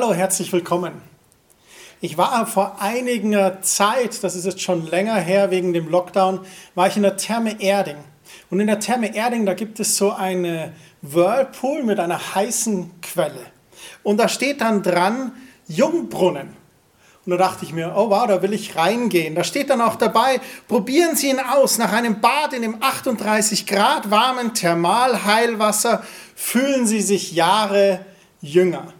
Hallo, herzlich willkommen. Ich war vor einiger Zeit, das ist jetzt schon länger her wegen dem Lockdown, war ich in der Therme Erding. Und in der Therme Erding, da gibt es so eine Whirlpool mit einer heißen Quelle. Und da steht dann dran Jungbrunnen. Und da dachte ich mir, oh wow, da will ich reingehen. Da steht dann auch dabei, probieren Sie ihn aus. Nach einem Bad in dem 38 Grad warmen Thermalheilwasser fühlen Sie sich Jahre jünger.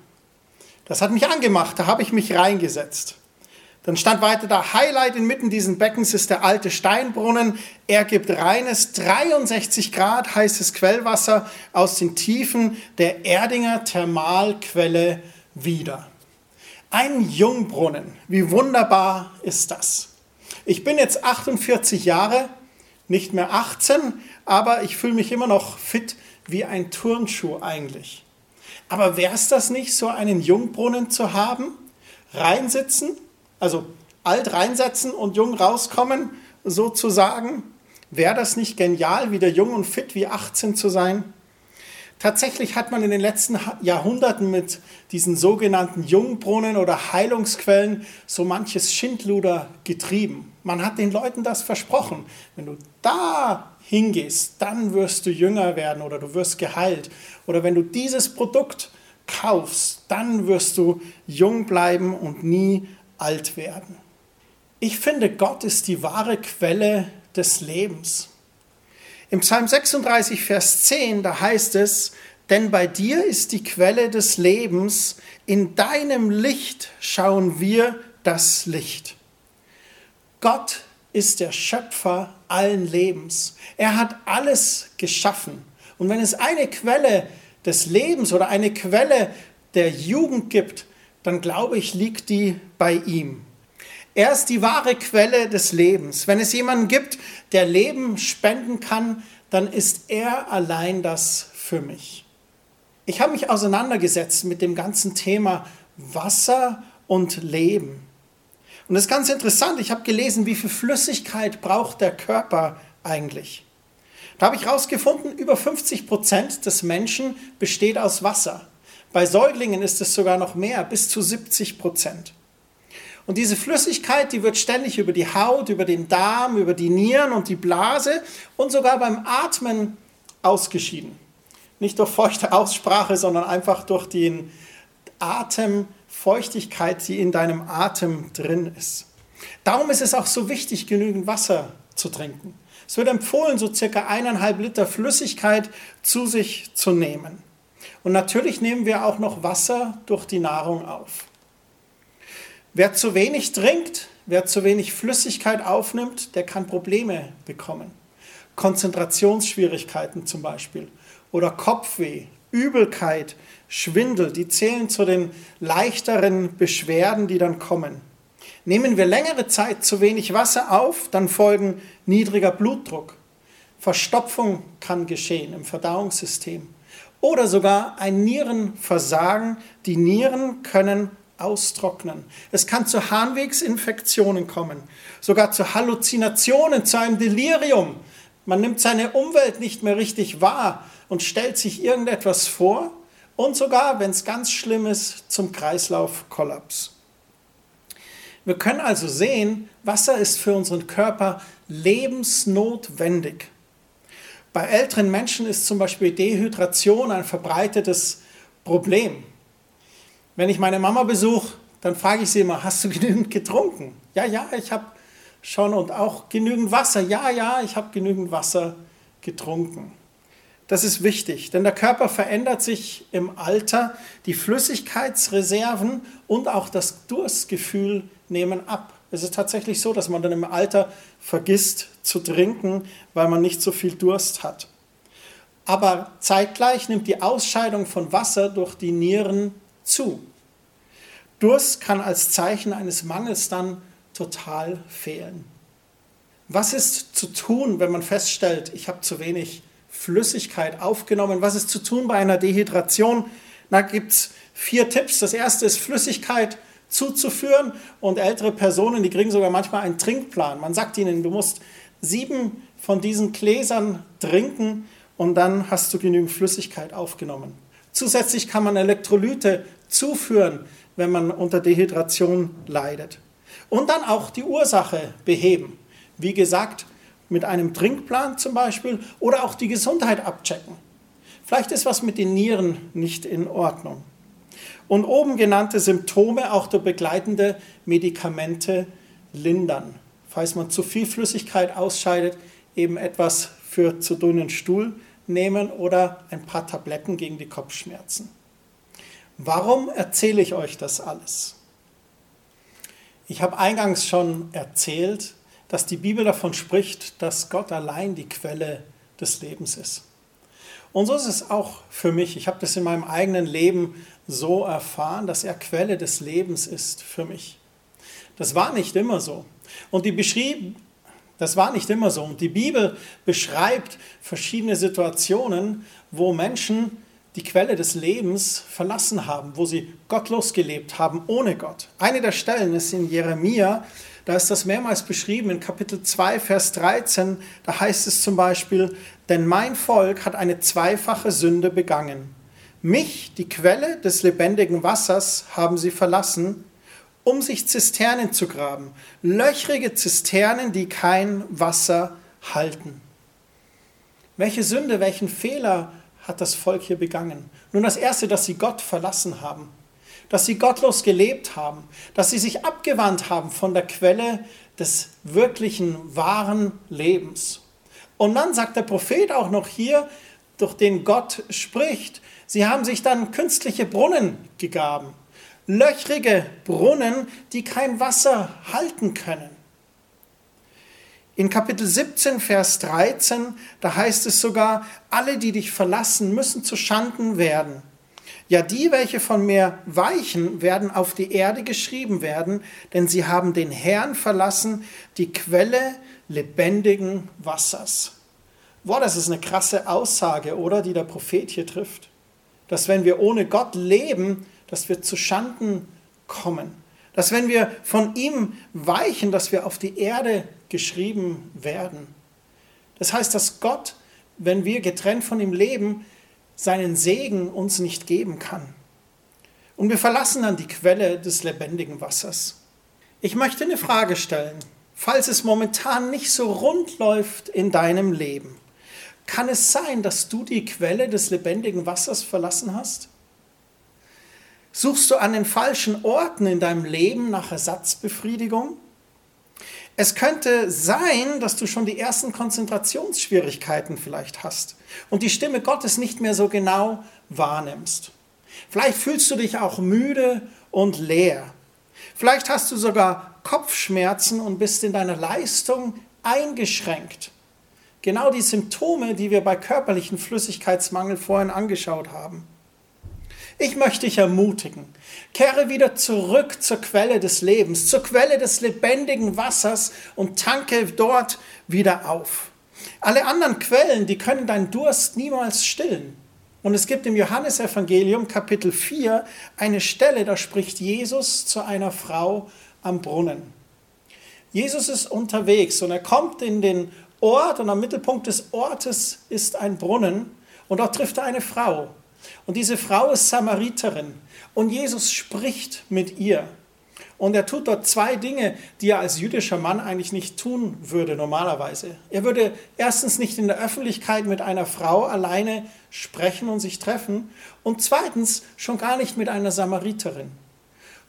Das hat mich angemacht, da habe ich mich reingesetzt. Dann stand weiter da, Highlight inmitten dieses Beckens ist der alte Steinbrunnen. Er gibt reines 63 Grad heißes Quellwasser aus den Tiefen der Erdinger Thermalquelle wieder. Ein Jungbrunnen, wie wunderbar ist das? Ich bin jetzt 48 Jahre, nicht mehr 18, aber ich fühle mich immer noch fit wie ein Turnschuh eigentlich. Aber wäre es das nicht, so einen Jungbrunnen zu haben? Reinsitzen, also alt reinsetzen und jung rauskommen, sozusagen? Wäre das nicht genial, wieder jung und fit wie 18 zu sein? Tatsächlich hat man in den letzten Jahrhunderten mit diesen sogenannten Jungbrunnen oder Heilungsquellen so manches Schindluder getrieben. Man hat den Leuten das versprochen. Wenn du da hingehst, dann wirst du jünger werden oder du wirst geheilt. Oder wenn du dieses Produkt kaufst, dann wirst du jung bleiben und nie alt werden. Ich finde, Gott ist die wahre Quelle des Lebens. Im Psalm 36, Vers 10, da heißt es, denn bei dir ist die Quelle des Lebens, in deinem Licht schauen wir das Licht. Gott ist der Schöpfer allen Lebens. Er hat alles geschaffen. Und wenn es eine Quelle des Lebens oder eine Quelle der Jugend gibt, dann glaube ich, liegt die bei ihm. Er ist die wahre Quelle des Lebens. Wenn es jemanden gibt, der Leben spenden kann, dann ist er allein das für mich. Ich habe mich auseinandergesetzt mit dem ganzen Thema Wasser und Leben. Und das ist ganz interessant. Ich habe gelesen, wie viel Flüssigkeit braucht der Körper eigentlich. Da habe ich herausgefunden, über 50 Prozent des Menschen besteht aus Wasser. Bei Säuglingen ist es sogar noch mehr, bis zu 70 Prozent. Und diese Flüssigkeit, die wird ständig über die Haut, über den Darm, über die Nieren und die Blase und sogar beim Atmen ausgeschieden. Nicht durch feuchte Aussprache, sondern einfach durch den Atemfeuchtigkeit, die in deinem Atem drin ist. Darum ist es auch so wichtig, genügend Wasser zu trinken. Es wird empfohlen, so circa eineinhalb Liter Flüssigkeit zu sich zu nehmen. Und natürlich nehmen wir auch noch Wasser durch die Nahrung auf. Wer zu wenig trinkt, wer zu wenig Flüssigkeit aufnimmt, der kann Probleme bekommen. Konzentrationsschwierigkeiten zum Beispiel oder Kopfweh, Übelkeit, Schwindel, die zählen zu den leichteren Beschwerden, die dann kommen. Nehmen wir längere Zeit zu wenig Wasser auf, dann folgen niedriger Blutdruck. Verstopfung kann geschehen im Verdauungssystem oder sogar ein Nierenversagen. Die Nieren können austrocknen. Es kann zu Harnwegsinfektionen kommen, sogar zu Halluzinationen, zu einem Delirium. Man nimmt seine Umwelt nicht mehr richtig wahr und stellt sich irgendetwas vor und sogar, wenn es ganz schlimm ist, zum Kreislaufkollaps. Wir können also sehen, Wasser ist für unseren Körper lebensnotwendig. Bei älteren Menschen ist zum Beispiel Dehydration ein verbreitetes Problem. Wenn ich meine Mama besuche, dann frage ich sie immer, hast du genügend getrunken? Ja, ja, ich habe schon und auch genügend Wasser. Ja, ja, ich habe genügend Wasser getrunken. Das ist wichtig, denn der Körper verändert sich im Alter. Die Flüssigkeitsreserven und auch das Durstgefühl nehmen ab. Es ist tatsächlich so, dass man dann im Alter vergisst zu trinken, weil man nicht so viel Durst hat. Aber zeitgleich nimmt die Ausscheidung von Wasser durch die Nieren zu. Durst kann als Zeichen eines Mangels dann total fehlen. Was ist zu tun, wenn man feststellt, ich habe zu wenig Flüssigkeit aufgenommen? Was ist zu tun bei einer Dehydration? Da gibt es vier Tipps. Das erste ist Flüssigkeit zuzuführen und ältere Personen, die kriegen sogar manchmal einen Trinkplan. Man sagt ihnen, du musst sieben von diesen Gläsern trinken und dann hast du genügend Flüssigkeit aufgenommen. Zusätzlich kann man Elektrolyte zuführen, wenn man unter Dehydration leidet. Und dann auch die Ursache beheben. Wie gesagt, mit einem Trinkplan zum Beispiel oder auch die Gesundheit abchecken. Vielleicht ist was mit den Nieren nicht in Ordnung. Und oben genannte Symptome auch durch begleitende Medikamente lindern. Falls man zu viel Flüssigkeit ausscheidet, eben etwas für zu dünnen Stuhl nehmen oder ein paar Tabletten gegen die Kopfschmerzen. Warum erzähle ich euch das alles? Ich habe eingangs schon erzählt, dass die Bibel davon spricht, dass Gott allein die Quelle des Lebens ist. Und so ist es auch für mich. Ich habe das in meinem eigenen Leben so erfahren, dass er Quelle des Lebens ist für mich. Das war nicht immer so. Und die beschrieb, das war nicht immer so. Und die Bibel beschreibt verschiedene Situationen, wo Menschen die Quelle des Lebens verlassen haben, wo sie gottlos gelebt haben, ohne Gott. Eine der Stellen ist in Jeremia, da ist das mehrmals beschrieben in Kapitel 2, Vers 13. Da heißt es zum Beispiel, denn mein Volk hat eine zweifache Sünde begangen. Mich, die Quelle des lebendigen Wassers, haben sie verlassen um sich Zisternen zu graben. Löchrige Zisternen, die kein Wasser halten. Welche Sünde, welchen Fehler hat das Volk hier begangen? Nun das Erste, dass sie Gott verlassen haben, dass sie gottlos gelebt haben, dass sie sich abgewandt haben von der Quelle des wirklichen, wahren Lebens. Und dann sagt der Prophet auch noch hier, durch den Gott spricht, sie haben sich dann künstliche Brunnen gegaben löchrige Brunnen, die kein Wasser halten können. In Kapitel 17, Vers 13, da heißt es sogar, alle, die dich verlassen, müssen zu Schanden werden. Ja, die, welche von mir weichen, werden auf die Erde geschrieben werden, denn sie haben den Herrn verlassen, die Quelle lebendigen Wassers. Boah, das ist eine krasse Aussage, oder, die der Prophet hier trifft. Dass wenn wir ohne Gott leben, dass wir zu Schanden kommen. Dass wenn wir von ihm weichen, dass wir auf die Erde geschrieben werden. Das heißt, dass Gott, wenn wir getrennt von ihm leben, seinen Segen uns nicht geben kann. Und wir verlassen dann die Quelle des lebendigen Wassers. Ich möchte eine Frage stellen. Falls es momentan nicht so rund läuft in deinem Leben, kann es sein, dass du die Quelle des lebendigen Wassers verlassen hast? Suchst du an den falschen Orten in deinem Leben nach Ersatzbefriedigung? Es könnte sein, dass du schon die ersten Konzentrationsschwierigkeiten vielleicht hast und die Stimme Gottes nicht mehr so genau wahrnimmst. Vielleicht fühlst du dich auch müde und leer. Vielleicht hast du sogar Kopfschmerzen und bist in deiner Leistung eingeschränkt. Genau die Symptome, die wir bei körperlichen Flüssigkeitsmangel vorhin angeschaut haben. Ich möchte dich ermutigen. Kehre wieder zurück zur Quelle des Lebens, zur Quelle des lebendigen Wassers und tanke dort wieder auf. Alle anderen Quellen, die können deinen Durst niemals stillen. Und es gibt im Johannesevangelium Kapitel 4 eine Stelle, da spricht Jesus zu einer Frau am Brunnen. Jesus ist unterwegs und er kommt in den Ort und am Mittelpunkt des Ortes ist ein Brunnen und dort trifft er eine Frau. Und diese Frau ist Samariterin und Jesus spricht mit ihr. Und er tut dort zwei Dinge, die er als jüdischer Mann eigentlich nicht tun würde normalerweise. Er würde erstens nicht in der Öffentlichkeit mit einer Frau alleine sprechen und sich treffen und zweitens schon gar nicht mit einer Samariterin.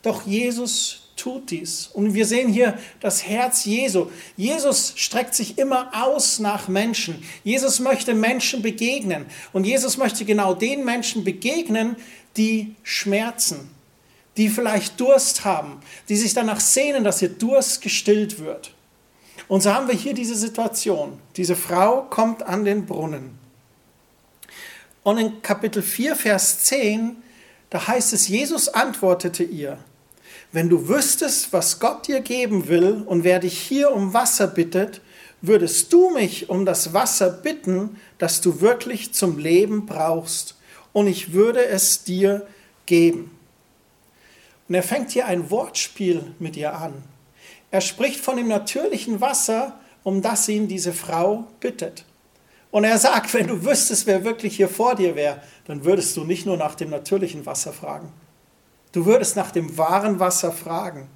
Doch Jesus tut dies. Und wir sehen hier das Herz Jesu. Jesus streckt sich immer aus nach Menschen. Jesus möchte Menschen begegnen. Und Jesus möchte genau den Menschen begegnen, die schmerzen, die vielleicht Durst haben, die sich danach sehnen, dass ihr Durst gestillt wird. Und so haben wir hier diese Situation. Diese Frau kommt an den Brunnen. Und in Kapitel 4, Vers 10, da heißt es, Jesus antwortete ihr, wenn du wüsstest, was Gott dir geben will und wer dich hier um Wasser bittet, würdest du mich um das Wasser bitten, das du wirklich zum Leben brauchst, und ich würde es dir geben. Und er fängt hier ein Wortspiel mit ihr an. Er spricht von dem natürlichen Wasser, um das ihn diese Frau bittet. Und er sagt, wenn du wüsstest, wer wirklich hier vor dir wäre, dann würdest du nicht nur nach dem natürlichen Wasser fragen. Du würdest nach dem wahren Wasser fragen.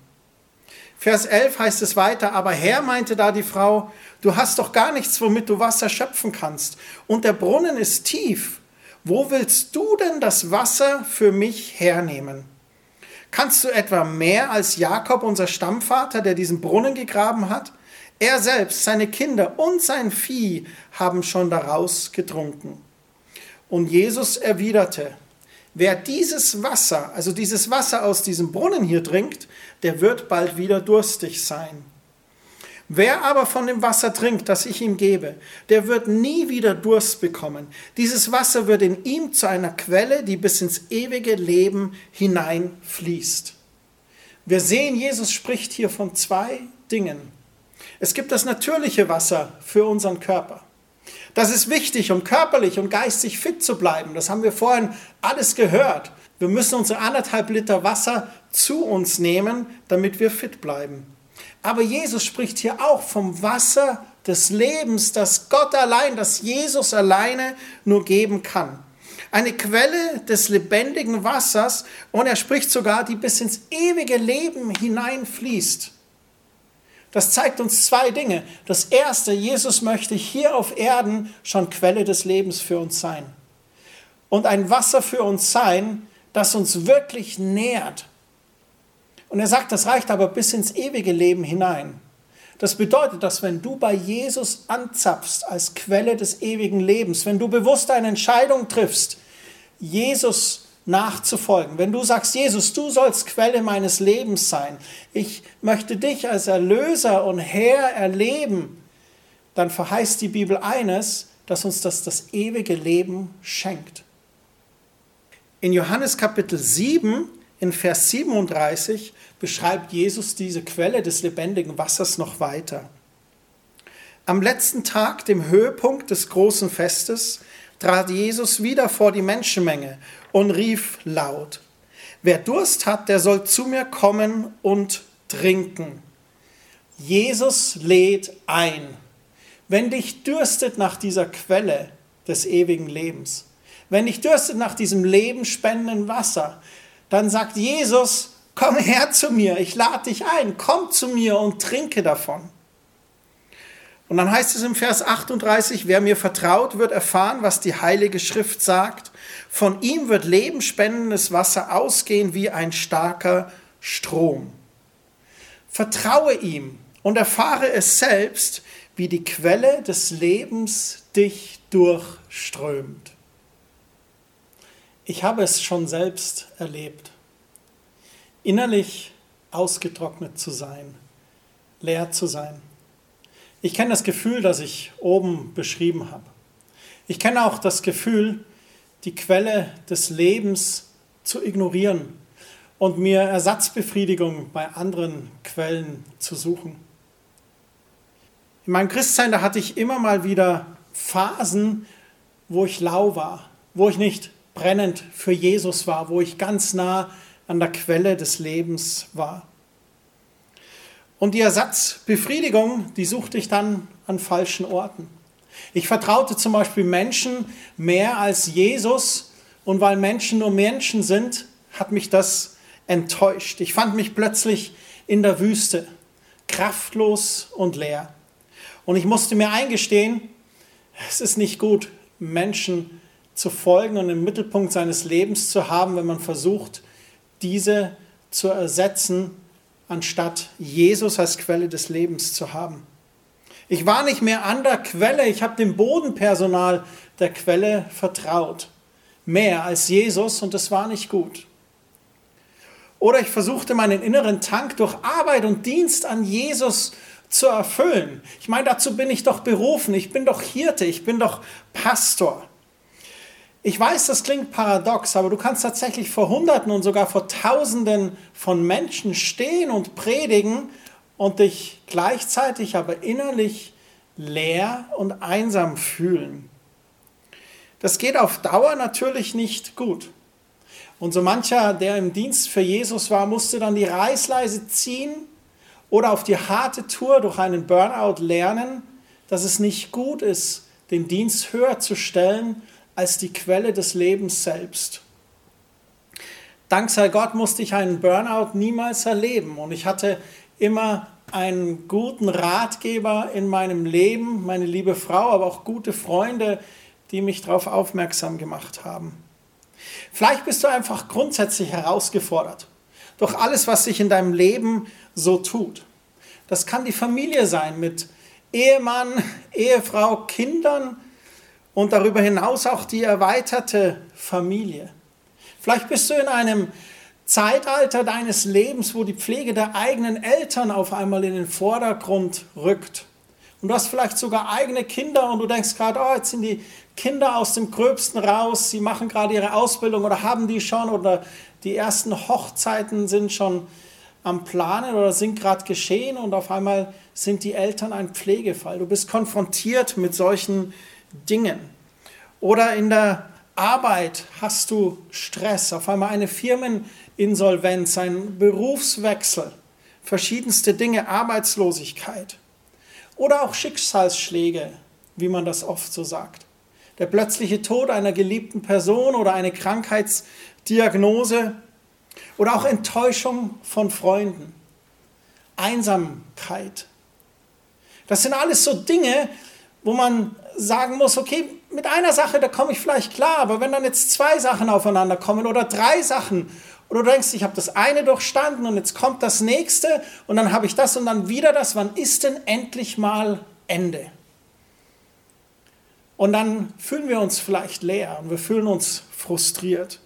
Vers 11 heißt es weiter, aber Herr meinte da die Frau, du hast doch gar nichts, womit du Wasser schöpfen kannst. Und der Brunnen ist tief. Wo willst du denn das Wasser für mich hernehmen? Kannst du etwa mehr als Jakob, unser Stammvater, der diesen Brunnen gegraben hat? Er selbst, seine Kinder und sein Vieh haben schon daraus getrunken. Und Jesus erwiderte, wer dieses Wasser, also dieses Wasser aus diesem Brunnen hier trinkt, der wird bald wieder durstig sein. Wer aber von dem Wasser trinkt, das ich ihm gebe, der wird nie wieder Durst bekommen. Dieses Wasser wird in ihm zu einer Quelle, die bis ins ewige Leben hineinfließt. Wir sehen, Jesus spricht hier von zwei Dingen. Es gibt das natürliche Wasser für unseren Körper. Das ist wichtig, um körperlich und geistig fit zu bleiben. Das haben wir vorhin alles gehört. Wir müssen unsere anderthalb Liter Wasser zu uns nehmen, damit wir fit bleiben. Aber Jesus spricht hier auch vom Wasser des Lebens, das Gott allein, das Jesus alleine nur geben kann. Eine Quelle des lebendigen Wassers und er spricht sogar, die bis ins ewige Leben hineinfließt. Das zeigt uns zwei Dinge. Das erste, Jesus möchte hier auf Erden schon Quelle des Lebens für uns sein. Und ein Wasser für uns sein, das uns wirklich nährt, und er sagt, das reicht aber bis ins ewige Leben hinein. Das bedeutet, dass wenn du bei Jesus anzapfst als Quelle des ewigen Lebens, wenn du bewusst eine Entscheidung triffst, Jesus nachzufolgen, wenn du sagst, Jesus, du sollst Quelle meines Lebens sein, ich möchte dich als Erlöser und Herr erleben, dann verheißt die Bibel eines, dass uns das das ewige Leben schenkt. In Johannes Kapitel 7 in Vers 37 beschreibt Jesus diese Quelle des lebendigen Wassers noch weiter. Am letzten Tag, dem Höhepunkt des großen Festes, trat Jesus wieder vor die Menschenmenge und rief laut, Wer Durst hat, der soll zu mir kommen und trinken. Jesus lädt ein. Wenn dich dürstet nach dieser Quelle des ewigen Lebens, wenn dich dürstet nach diesem lebenspendenden Wasser, dann sagt Jesus, komm her zu mir, ich lade dich ein, komm zu mir und trinke davon. Und dann heißt es im Vers 38, wer mir vertraut, wird erfahren, was die Heilige Schrift sagt. Von ihm wird lebensspendendes Wasser ausgehen wie ein starker Strom. Vertraue ihm und erfahre es selbst, wie die Quelle des Lebens dich durchströmt. Ich habe es schon selbst erlebt. Innerlich ausgetrocknet zu sein, leer zu sein. Ich kenne das Gefühl, das ich oben beschrieben habe. Ich kenne auch das Gefühl, die Quelle des Lebens zu ignorieren und mir Ersatzbefriedigung bei anderen Quellen zu suchen. In meinem Christsein, da hatte ich immer mal wieder Phasen, wo ich lau war, wo ich nicht brennend für Jesus war, wo ich ganz nah an der Quelle des Lebens war. Und die Ersatzbefriedigung, die suchte ich dann an falschen Orten. Ich vertraute zum Beispiel Menschen mehr als Jesus und weil Menschen nur Menschen sind, hat mich das enttäuscht. Ich fand mich plötzlich in der Wüste, kraftlos und leer. Und ich musste mir eingestehen, es ist nicht gut, Menschen zu folgen und im Mittelpunkt seines Lebens zu haben, wenn man versucht, diese zu ersetzen, anstatt Jesus als Quelle des Lebens zu haben. Ich war nicht mehr an der Quelle, ich habe dem Bodenpersonal der Quelle vertraut. Mehr als Jesus und das war nicht gut. Oder ich versuchte meinen inneren Tank durch Arbeit und Dienst an Jesus zu erfüllen. Ich meine, dazu bin ich doch berufen. Ich bin doch Hirte, ich bin doch Pastor. Ich weiß, das klingt paradox, aber du kannst tatsächlich vor Hunderten und sogar vor Tausenden von Menschen stehen und predigen und dich gleichzeitig aber innerlich leer und einsam fühlen. Das geht auf Dauer natürlich nicht gut. Und so mancher, der im Dienst für Jesus war, musste dann die Reißleise ziehen oder auf die harte Tour durch einen Burnout lernen, dass es nicht gut ist, den Dienst höher zu stellen als die Quelle des Lebens selbst. Dank sei Gott musste ich einen Burnout niemals erleben und ich hatte immer einen guten Ratgeber in meinem Leben, meine liebe Frau, aber auch gute Freunde, die mich darauf aufmerksam gemacht haben. Vielleicht bist du einfach grundsätzlich herausgefordert durch alles, was sich in deinem Leben so tut. Das kann die Familie sein mit Ehemann, Ehefrau, Kindern und darüber hinaus auch die erweiterte Familie. Vielleicht bist du in einem Zeitalter deines Lebens, wo die Pflege der eigenen Eltern auf einmal in den Vordergrund rückt. Und du hast vielleicht sogar eigene Kinder und du denkst gerade, oh, jetzt sind die Kinder aus dem Gröbsten raus, sie machen gerade ihre Ausbildung oder haben die schon oder die ersten Hochzeiten sind schon am Planen oder sind gerade geschehen und auf einmal sind die Eltern ein Pflegefall. Du bist konfrontiert mit solchen Dingen. Oder in der Arbeit hast du Stress, auf einmal eine Firmeninsolvenz, ein Berufswechsel, verschiedenste Dinge, Arbeitslosigkeit. Oder auch Schicksalsschläge, wie man das oft so sagt. Der plötzliche Tod einer geliebten Person oder eine Krankheitsdiagnose oder auch Enttäuschung von Freunden, Einsamkeit. Das sind alles so Dinge, wo man sagen muss, okay, mit einer Sache, da komme ich vielleicht klar, aber wenn dann jetzt zwei Sachen aufeinander kommen oder drei Sachen oder du denkst, ich habe das eine durchstanden und jetzt kommt das nächste und dann habe ich das und dann wieder das, wann ist denn endlich mal Ende? Und dann fühlen wir uns vielleicht leer und wir fühlen uns frustriert.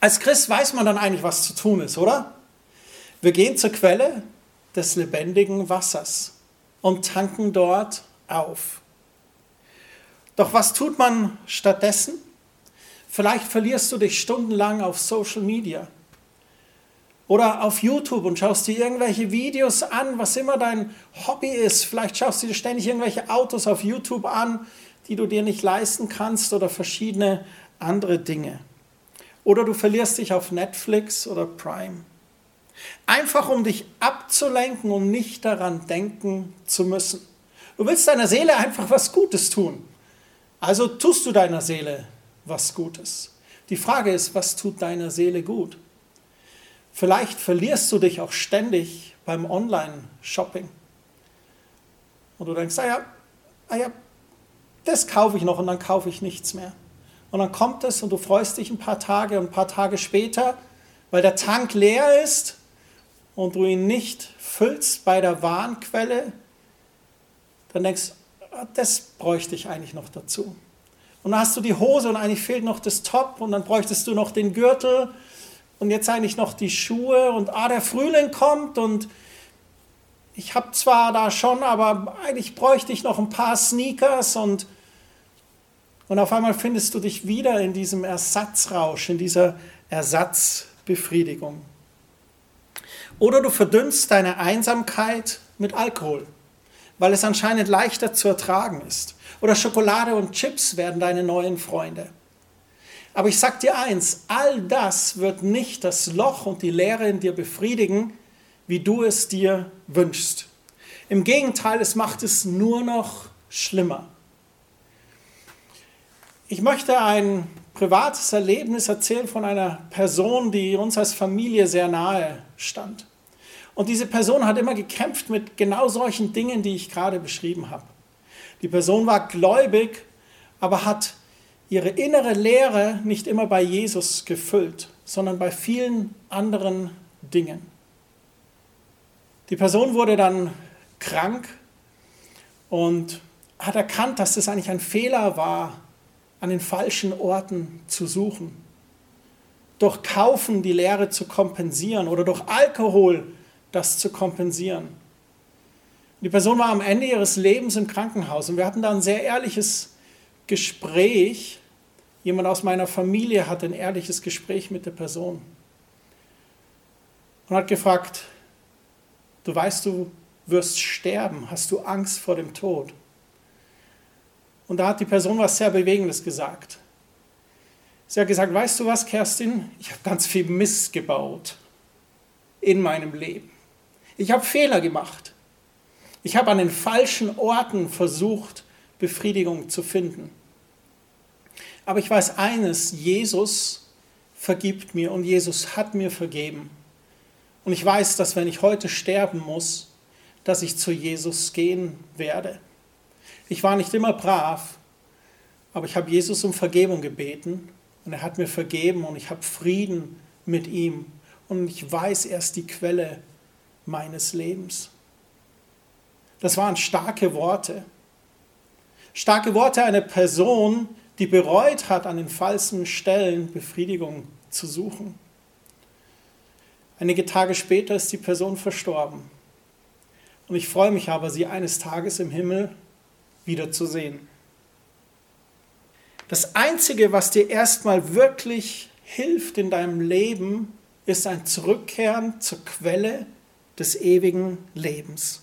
Als Christ weiß man dann eigentlich, was zu tun ist, oder? Wir gehen zur Quelle des lebendigen Wassers und tanken dort auf. Doch was tut man stattdessen? Vielleicht verlierst du dich stundenlang auf Social Media oder auf YouTube und schaust dir irgendwelche Videos an, was immer dein Hobby ist. Vielleicht schaust du dir ständig irgendwelche Autos auf YouTube an, die du dir nicht leisten kannst oder verschiedene andere Dinge. Oder du verlierst dich auf Netflix oder Prime. Einfach um dich abzulenken und nicht daran denken zu müssen. Du willst deiner Seele einfach was Gutes tun. Also tust du deiner Seele was Gutes. Die Frage ist, was tut deiner Seele gut? Vielleicht verlierst du dich auch ständig beim Online-Shopping. Und du denkst, ah ja, ah ja, das kaufe ich noch und dann kaufe ich nichts mehr. Und dann kommt es und du freust dich ein paar Tage und ein paar Tage später, weil der Tank leer ist und du ihn nicht füllst bei der Warnquelle, dann denkst du, ah, das bräuchte ich eigentlich noch dazu. Und dann hast du die Hose und eigentlich fehlt noch das Top und dann bräuchtest du noch den Gürtel und jetzt eigentlich noch die Schuhe und ah, der Frühling kommt und ich habe zwar da schon, aber eigentlich bräuchte ich noch ein paar Sneakers und und auf einmal findest du dich wieder in diesem Ersatzrausch, in dieser Ersatzbefriedigung. Oder du verdünnst deine Einsamkeit mit Alkohol, weil es anscheinend leichter zu ertragen ist. Oder Schokolade und Chips werden deine neuen Freunde. Aber ich sag dir eins, all das wird nicht das Loch und die Leere in dir befriedigen, wie du es dir wünschst. Im Gegenteil, es macht es nur noch schlimmer. Ich möchte ein privates Erlebnis erzählen von einer Person, die uns als Familie sehr nahe stand. Und diese Person hat immer gekämpft mit genau solchen Dingen, die ich gerade beschrieben habe. Die Person war gläubig, aber hat ihre innere Lehre nicht immer bei Jesus gefüllt, sondern bei vielen anderen Dingen. Die Person wurde dann krank und hat erkannt, dass das eigentlich ein Fehler war, an den falschen Orten zu suchen. Durch Kaufen die Leere zu kompensieren oder durch Alkohol das zu kompensieren. Die Person war am Ende ihres Lebens im Krankenhaus und wir hatten da ein sehr ehrliches Gespräch. Jemand aus meiner Familie hatte ein ehrliches Gespräch mit der Person und hat gefragt, du weißt, du wirst sterben, hast du Angst vor dem Tod? Und da hat die Person was sehr Bewegendes gesagt. Sie hat gesagt, weißt du was, Kerstin, ich habe ganz viel Mist gebaut in meinem Leben. Ich habe Fehler gemacht. Ich habe an den falschen Orten versucht, Befriedigung zu finden. Aber ich weiß eines, Jesus vergibt mir und Jesus hat mir vergeben. Und ich weiß, dass wenn ich heute sterben muss, dass ich zu Jesus gehen werde. Ich war nicht immer brav, aber ich habe Jesus um Vergebung gebeten und er hat mir vergeben und ich habe Frieden mit ihm und ich weiß, er ist die Quelle meines Lebens. Das waren starke Worte. Starke Worte einer Person, die bereut hat, an den falschen Stellen Befriedigung zu suchen. Einige Tage später ist die Person verstorben. Und ich freue mich aber, sie eines Tages im Himmel wiederzusehen. Das Einzige, was dir erstmal wirklich hilft in deinem Leben, ist ein Zurückkehren zur Quelle des ewigen Lebens.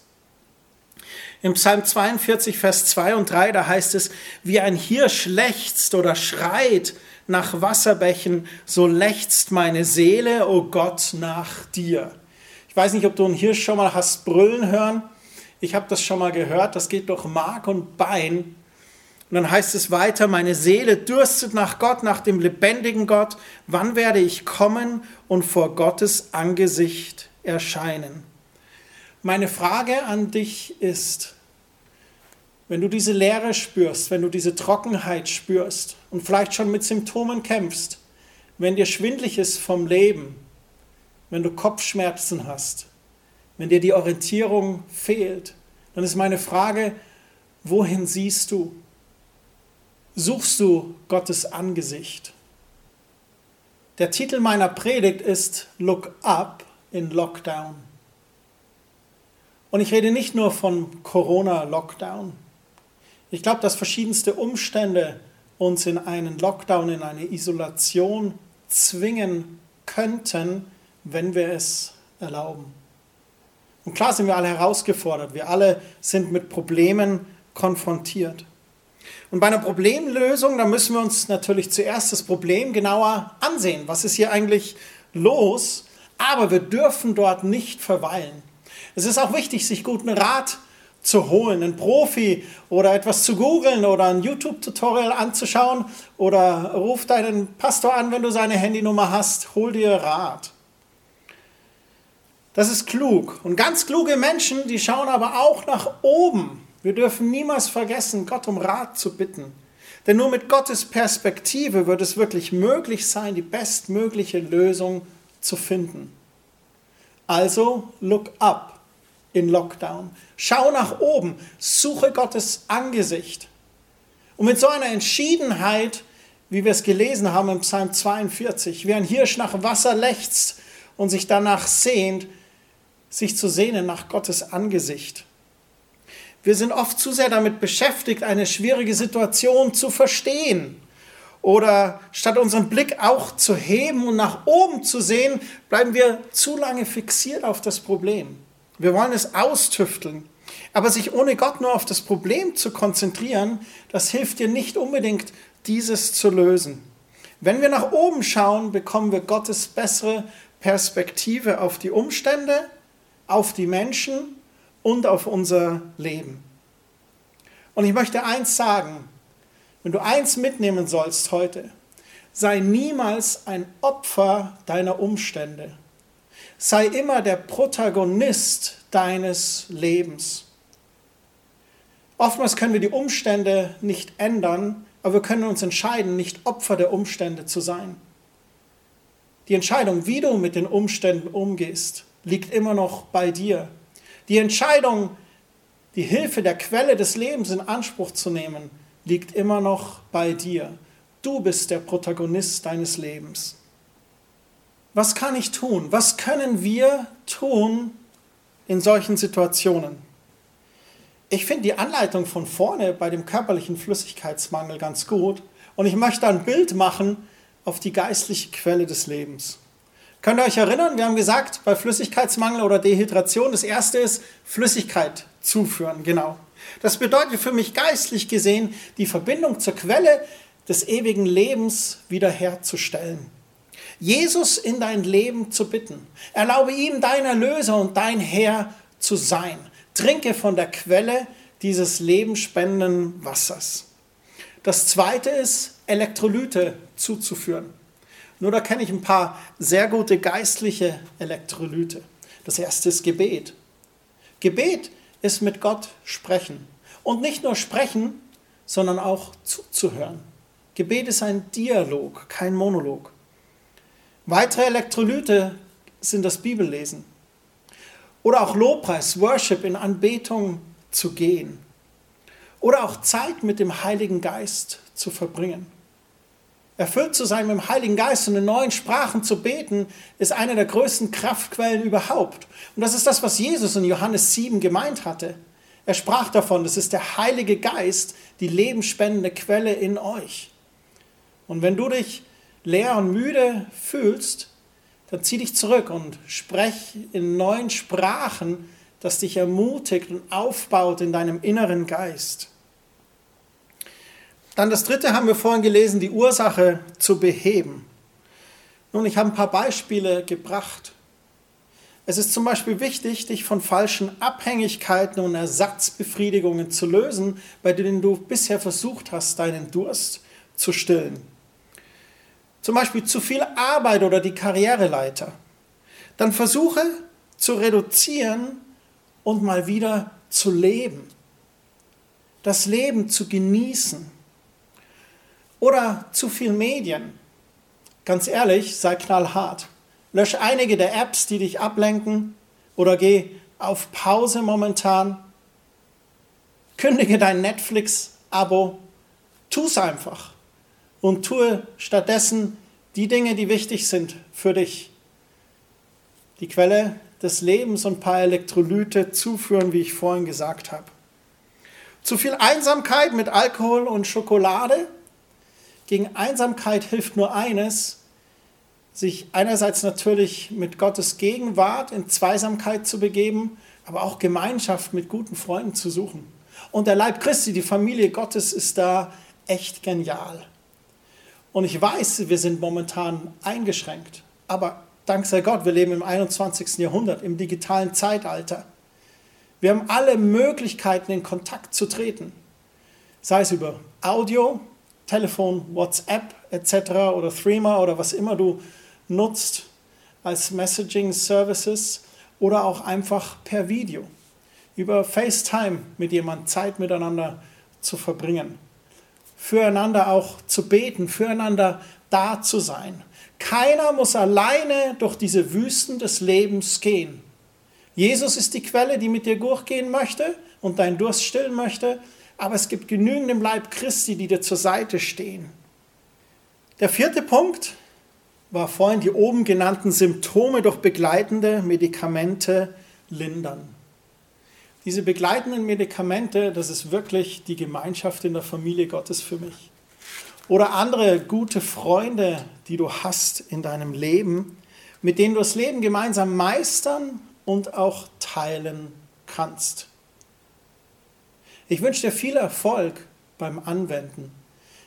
Im Psalm 42, Vers 2 und 3, da heißt es, wie ein Hirsch lechzt oder schreit nach Wasserbächen, so lechzt meine Seele, o oh Gott, nach dir. Ich weiß nicht, ob du einen Hirsch schon mal hast brüllen hören. Ich habe das schon mal gehört. Das geht durch Mark und Bein. Und dann heißt es weiter, meine Seele dürstet nach Gott, nach dem lebendigen Gott. Wann werde ich kommen und vor Gottes Angesicht erscheinen? Meine Frage an dich ist, wenn du diese Leere spürst, wenn du diese Trockenheit spürst und vielleicht schon mit Symptomen kämpfst, wenn dir schwindlig ist vom Leben, wenn du Kopfschmerzen hast, wenn dir die Orientierung fehlt, dann ist meine Frage, wohin siehst du? suchst du Gottes Angesicht. Der Titel meiner Predigt ist Look Up in Lockdown. Und ich rede nicht nur von Corona-Lockdown. Ich glaube, dass verschiedenste Umstände uns in einen Lockdown, in eine Isolation zwingen könnten, wenn wir es erlauben. Und klar sind wir alle herausgefordert. Wir alle sind mit Problemen konfrontiert. Und bei einer Problemlösung, da müssen wir uns natürlich zuerst das Problem genauer ansehen. Was ist hier eigentlich los? Aber wir dürfen dort nicht verweilen. Es ist auch wichtig, sich guten Rat zu holen, einen Profi oder etwas zu googeln oder ein YouTube-Tutorial anzuschauen oder ruf deinen Pastor an, wenn du seine Handynummer hast, hol dir Rat. Das ist klug. Und ganz kluge Menschen, die schauen aber auch nach oben. Wir dürfen niemals vergessen, Gott um Rat zu bitten. Denn nur mit Gottes Perspektive wird es wirklich möglich sein, die bestmögliche Lösung zu finden. Also, look up in Lockdown. Schau nach oben, suche Gottes Angesicht. Und mit so einer Entschiedenheit, wie wir es gelesen haben im Psalm 42, wie ein Hirsch nach Wasser lechzt und sich danach sehnt, sich zu sehnen nach Gottes Angesicht. Wir sind oft zu sehr damit beschäftigt, eine schwierige Situation zu verstehen. Oder statt unseren Blick auch zu heben und nach oben zu sehen, bleiben wir zu lange fixiert auf das Problem. Wir wollen es austüfteln. Aber sich ohne Gott nur auf das Problem zu konzentrieren, das hilft dir nicht unbedingt, dieses zu lösen. Wenn wir nach oben schauen, bekommen wir Gottes bessere Perspektive auf die Umstände, auf die Menschen und auf unser Leben. Und ich möchte eins sagen, wenn du eins mitnehmen sollst heute, sei niemals ein Opfer deiner Umstände. Sei immer der Protagonist deines Lebens. Oftmals können wir die Umstände nicht ändern, aber wir können uns entscheiden, nicht Opfer der Umstände zu sein. Die Entscheidung, wie du mit den Umständen umgehst, liegt immer noch bei dir. Die Entscheidung, die Hilfe der Quelle des Lebens in Anspruch zu nehmen, liegt immer noch bei dir. Du bist der Protagonist deines Lebens. Was kann ich tun? Was können wir tun in solchen Situationen? Ich finde die Anleitung von vorne bei dem körperlichen Flüssigkeitsmangel ganz gut und ich möchte ein Bild machen auf die geistliche Quelle des Lebens. Könnt ihr euch erinnern, wir haben gesagt, bei Flüssigkeitsmangel oder Dehydration, das erste ist Flüssigkeit zuführen, genau. Das bedeutet für mich geistlich gesehen, die Verbindung zur Quelle des ewigen Lebens wiederherzustellen. Jesus in dein Leben zu bitten. Erlaube ihm, dein Erlöser und dein Herr zu sein. Trinke von der Quelle, dieses lebenspendenden Wassers. Das zweite ist, Elektrolyte zuzuführen. Nur da kenne ich ein paar sehr gute geistliche Elektrolyte. Das erste ist Gebet. Gebet ist mit Gott sprechen. Und nicht nur sprechen, sondern auch zuzuhören. Gebet ist ein Dialog, kein Monolog. Weitere Elektrolyte sind das Bibellesen. Oder auch Lobpreis, Worship in Anbetung zu gehen. Oder auch Zeit mit dem Heiligen Geist zu verbringen. Erfüllt zu sein mit dem Heiligen Geist und in neuen Sprachen zu beten, ist eine der größten Kraftquellen überhaupt. Und das ist das, was Jesus in Johannes 7 gemeint hatte. Er sprach davon, das ist der Heilige Geist, die lebensspendende Quelle in euch. Und wenn du dich leer und müde fühlst, dann zieh dich zurück und sprech in neuen Sprachen, das dich ermutigt und aufbaut in deinem inneren Geist. Dann das dritte haben wir vorhin gelesen, die Ursache zu beheben. Nun, ich habe ein paar Beispiele gebracht. Es ist zum Beispiel wichtig, dich von falschen Abhängigkeiten und Ersatzbefriedigungen zu lösen, bei denen du bisher versucht hast, deinen Durst zu stillen. Zum Beispiel zu viel Arbeit oder die Karriereleiter. Dann versuche zu reduzieren und mal wieder zu leben. Das Leben zu genießen. Oder zu viel Medien. Ganz ehrlich, sei knallhart. Lösch einige der Apps, die dich ablenken oder geh auf Pause momentan. Kündige dein Netflix-Abo. Tu es einfach und tue stattdessen die Dinge, die wichtig sind für dich. Die Quelle des Lebens und ein paar Elektrolyte zuführen, wie ich vorhin gesagt habe. Zu viel Einsamkeit mit Alkohol und Schokolade gegen Einsamkeit hilft nur eines, sich einerseits natürlich mit Gottes Gegenwart in Zweisamkeit zu begeben, aber auch Gemeinschaft mit guten Freunden zu suchen. Und der Leib Christi, die Familie Gottes ist da echt genial. Und ich weiß, wir sind momentan eingeschränkt, aber dank sei Gott, wir leben im 21. Jahrhundert, im digitalen Zeitalter. Wir haben alle Möglichkeiten, in Kontakt zu treten, sei es über Audio, Telefon, WhatsApp etc. oder Threema oder was immer du nutzt als Messaging Services oder auch einfach per Video über FaceTime mit jemandem Zeit miteinander zu verbringen, füreinander auch zu beten, füreinander da zu sein. Keiner muss alleine durch diese Wüsten des Lebens gehen. Jesus ist die Quelle, die mit dir durchgehen möchte und deinen Durst stillen möchte, aber es gibt genügend im Leib Christi, die dir zur Seite stehen. Der vierte Punkt war vorhin die oben genannten Symptome durch begleitende Medikamente lindern. Diese begleitenden Medikamente, das ist wirklich die Gemeinschaft in der Familie Gottes für mich. Oder andere gute Freunde, die du hast in deinem Leben, mit denen du das Leben gemeinsam meistern und auch teilen kannst. Ich wünsche dir viel Erfolg beim Anwenden.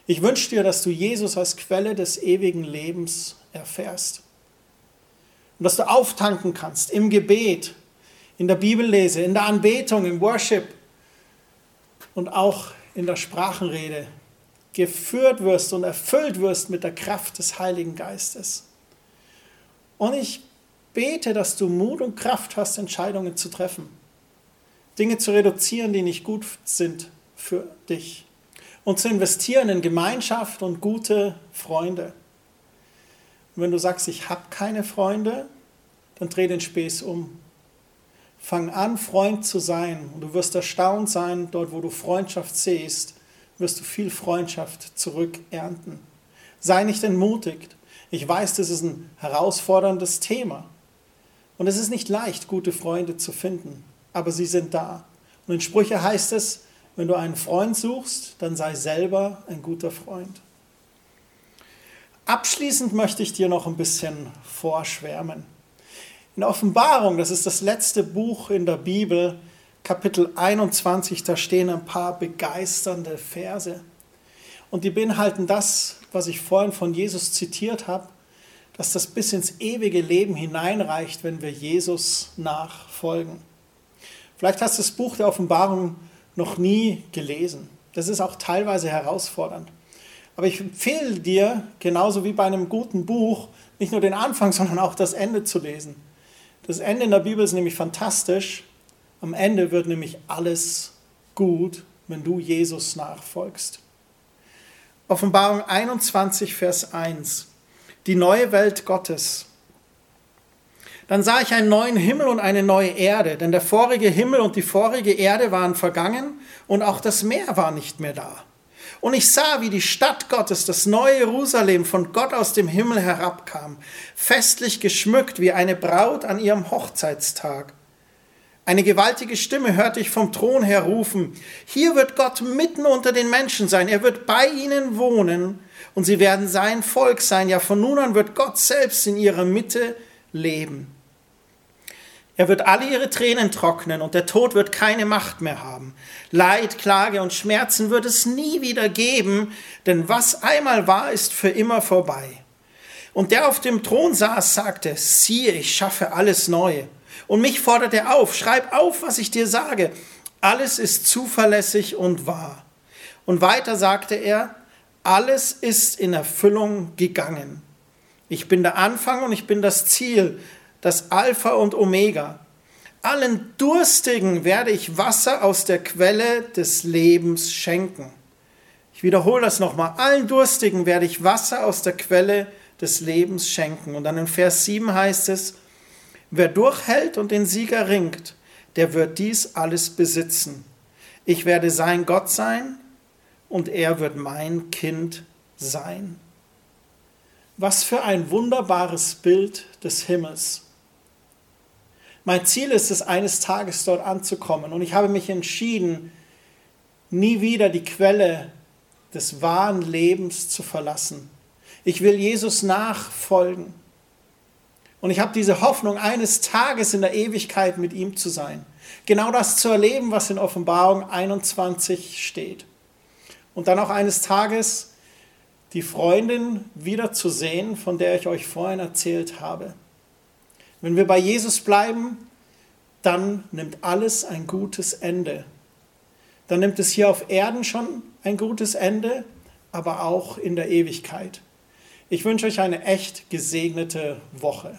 Ich wünsche dir, dass du Jesus als Quelle des ewigen Lebens erfährst. Und dass du auftanken kannst im Gebet, in der Bibellese, in der Anbetung, im Worship und auch in der Sprachenrede geführt wirst und erfüllt wirst mit der Kraft des Heiligen Geistes. Und ich bete, dass du Mut und Kraft hast, Entscheidungen zu treffen Dinge zu reduzieren, die nicht gut sind für dich. Und zu investieren in Gemeinschaft und gute Freunde. Und wenn du sagst, ich habe keine Freunde, dann dreh den Spieß um. Fang an, Freund zu sein. Und du wirst erstaunt sein, dort wo du Freundschaft siehst, wirst du viel Freundschaft zurückernten. Sei nicht entmutigt. Ich weiß, das ist ein herausforderndes Thema. Und es ist nicht leicht, gute Freunde zu finden aber sie sind da. Und in Sprüche heißt es, wenn du einen Freund suchst, dann sei selber ein guter Freund. Abschließend möchte ich dir noch ein bisschen vorschwärmen. In Offenbarung, das ist das letzte Buch in der Bibel, Kapitel 21, da stehen ein paar begeisternde Verse. Und die beinhalten das, was ich vorhin von Jesus zitiert habe, dass das bis ins ewige Leben hineinreicht, wenn wir Jesus nachfolgen. Vielleicht hast du das Buch der Offenbarung noch nie gelesen. Das ist auch teilweise herausfordernd. Aber ich empfehle dir, genauso wie bei einem guten Buch, nicht nur den Anfang, sondern auch das Ende zu lesen. Das Ende in der Bibel ist nämlich fantastisch. Am Ende wird nämlich alles gut, wenn du Jesus nachfolgst. Offenbarung 21, Vers 1. Die neue Welt Gottes. Dann sah ich einen neuen Himmel und eine neue Erde, denn der vorige Himmel und die vorige Erde waren vergangen und auch das Meer war nicht mehr da. Und ich sah, wie die Stadt Gottes, das neue Jerusalem, von Gott aus dem Himmel herabkam, festlich geschmückt wie eine Braut an ihrem Hochzeitstag. Eine gewaltige Stimme hörte ich vom Thron her rufen, hier wird Gott mitten unter den Menschen sein, er wird bei ihnen wohnen und sie werden sein Volk sein, ja von nun an wird Gott selbst in ihrer Mitte leben. Er wird alle ihre Tränen trocknen und der Tod wird keine Macht mehr haben. Leid, Klage und Schmerzen wird es nie wieder geben, denn was einmal war, ist für immer vorbei. Und der auf dem Thron saß, sagte, siehe, ich schaffe alles neu. Und mich fordert er auf, schreib auf, was ich dir sage. Alles ist zuverlässig und wahr. Und weiter sagte er, alles ist in Erfüllung gegangen. Ich bin der Anfang und ich bin das Ziel, das Alpha und Omega. Allen Durstigen werde ich Wasser aus der Quelle des Lebens schenken. Ich wiederhole das nochmal. Allen Durstigen werde ich Wasser aus der Quelle des Lebens schenken. Und dann in Vers 7 heißt es, wer durchhält und den Sieger ringt, der wird dies alles besitzen. Ich werde sein Gott sein und er wird mein Kind sein. Was für ein wunderbares Bild des Himmels. Mein Ziel ist es, eines Tages dort anzukommen. Und ich habe mich entschieden, nie wieder die Quelle des wahren Lebens zu verlassen. Ich will Jesus nachfolgen. Und ich habe diese Hoffnung, eines Tages in der Ewigkeit mit ihm zu sein. Genau das zu erleben, was in Offenbarung 21 steht. Und dann auch eines Tages die Freundin wiederzusehen, von der ich euch vorhin erzählt habe. Wenn wir bei Jesus bleiben, dann nimmt alles ein gutes Ende. Dann nimmt es hier auf Erden schon ein gutes Ende, aber auch in der Ewigkeit. Ich wünsche euch eine echt gesegnete Woche.